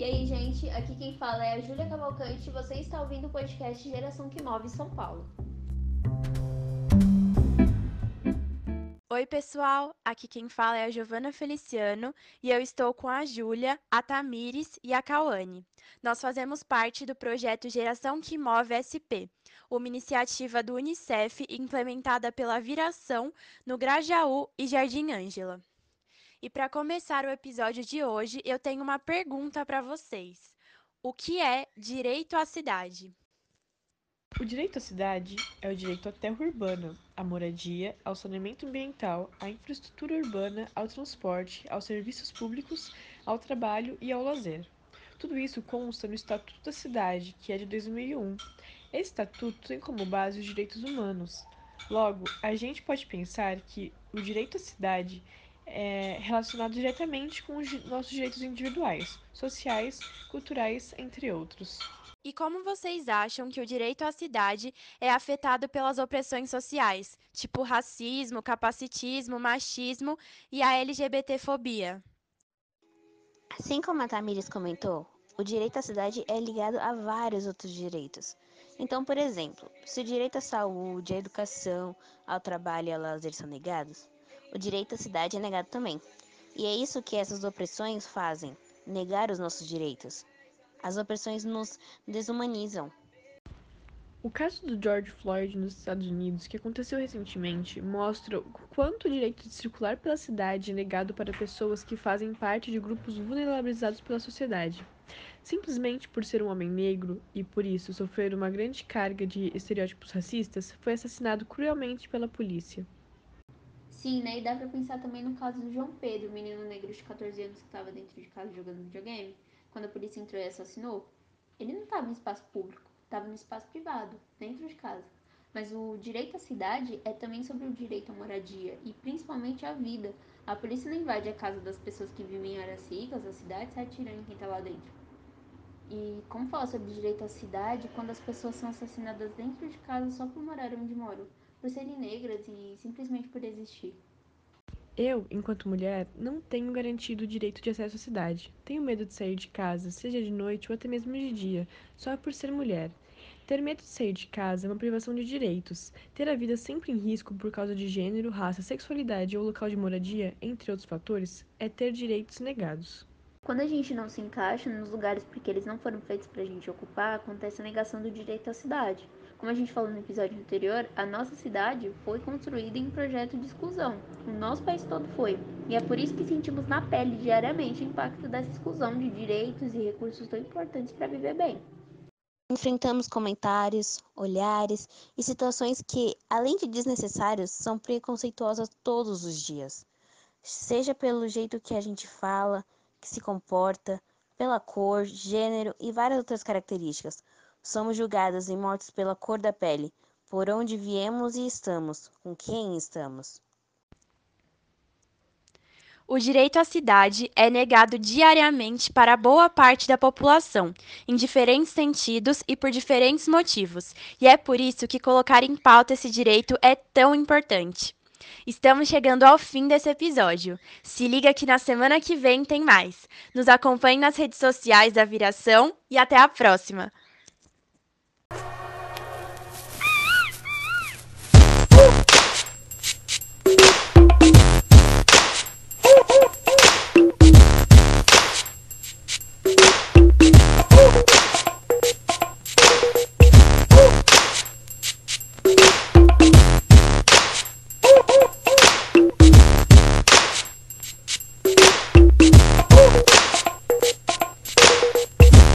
E aí, gente, aqui quem fala é a Júlia Cavalcante e você está ouvindo o podcast Geração que Move São Paulo. Oi, pessoal! Aqui quem fala é a Giovana Feliciano e eu estou com a Júlia, a Tamires e a Cauane. Nós fazemos parte do projeto Geração que Move SP, uma iniciativa do Unicef implementada pela Viração no Grajaú e Jardim Ângela. E para começar o episódio de hoje, eu tenho uma pergunta para vocês. O que é direito à cidade? O direito à cidade é o direito à terra urbana, à moradia, ao saneamento ambiental, à infraestrutura urbana, ao transporte, aos serviços públicos, ao trabalho e ao lazer. Tudo isso consta no Estatuto da Cidade, que é de 2001. Esse estatuto tem como base os direitos humanos. Logo, a gente pode pensar que o direito à cidade é relacionado diretamente com os nossos direitos individuais, sociais, culturais, entre outros. E como vocês acham que o direito à cidade é afetado pelas opressões sociais, tipo racismo, capacitismo, machismo e a LGBTfobia? Assim como a Tamires comentou, o direito à cidade é ligado a vários outros direitos. Então, por exemplo, se o direito à saúde, à educação, ao trabalho e ao lazer são negados, o direito à cidade é negado também. E é isso que essas opressões fazem: negar os nossos direitos. As opressões nos desumanizam. O caso do George Floyd nos Estados Unidos, que aconteceu recentemente, mostra o quanto o direito de circular pela cidade é negado para pessoas que fazem parte de grupos vulnerabilizados pela sociedade. Simplesmente por ser um homem negro e por isso sofrer uma grande carga de estereótipos racistas, foi assassinado cruelmente pela polícia. Sim, né? E dá pra pensar também no caso do João Pedro, o menino negro de 14 anos que estava dentro de casa jogando videogame quando a polícia entrou e assassinou, ele não estava no espaço público, estava no espaço privado, dentro de casa. Mas o direito à cidade é também sobre o direito à moradia e principalmente à vida. A polícia não invade a casa das pessoas que vivem em áreas ricas, a cidade, sai atirando em quem está lá dentro. E como falar sobre direito à cidade quando as pessoas são assassinadas dentro de casa só por morar onde moram, por serem negras e simplesmente por existir? Eu, enquanto mulher, não tenho garantido o direito de acesso à cidade. Tenho medo de sair de casa, seja de noite ou até mesmo de dia, só por ser mulher. Ter medo de sair de casa é uma privação de direitos. Ter a vida sempre em risco por causa de gênero, raça, sexualidade ou local de moradia, entre outros fatores, é ter direitos negados. Quando a gente não se encaixa nos lugares porque eles não foram feitos para a gente ocupar, acontece a negação do direito à cidade. Como a gente falou no episódio anterior, a nossa cidade foi construída em projeto de exclusão. O nosso país todo foi. E é por isso que sentimos na pele diariamente o impacto dessa exclusão de direitos e recursos tão importantes para viver bem. Enfrentamos comentários, olhares e situações que, além de desnecessários, são preconceituosas todos os dias. Seja pelo jeito que a gente fala, que se comporta, pela cor, gênero e várias outras características. Somos julgadas e mortos pela cor da pele, por onde viemos e estamos, com quem estamos. O direito à cidade é negado diariamente para boa parte da população, em diferentes sentidos e por diferentes motivos, e é por isso que colocar em pauta esse direito é tão importante. Estamos chegando ao fim desse episódio. Se liga que na semana que vem tem mais. Nos acompanhe nas redes sociais da Viração e até a próxima.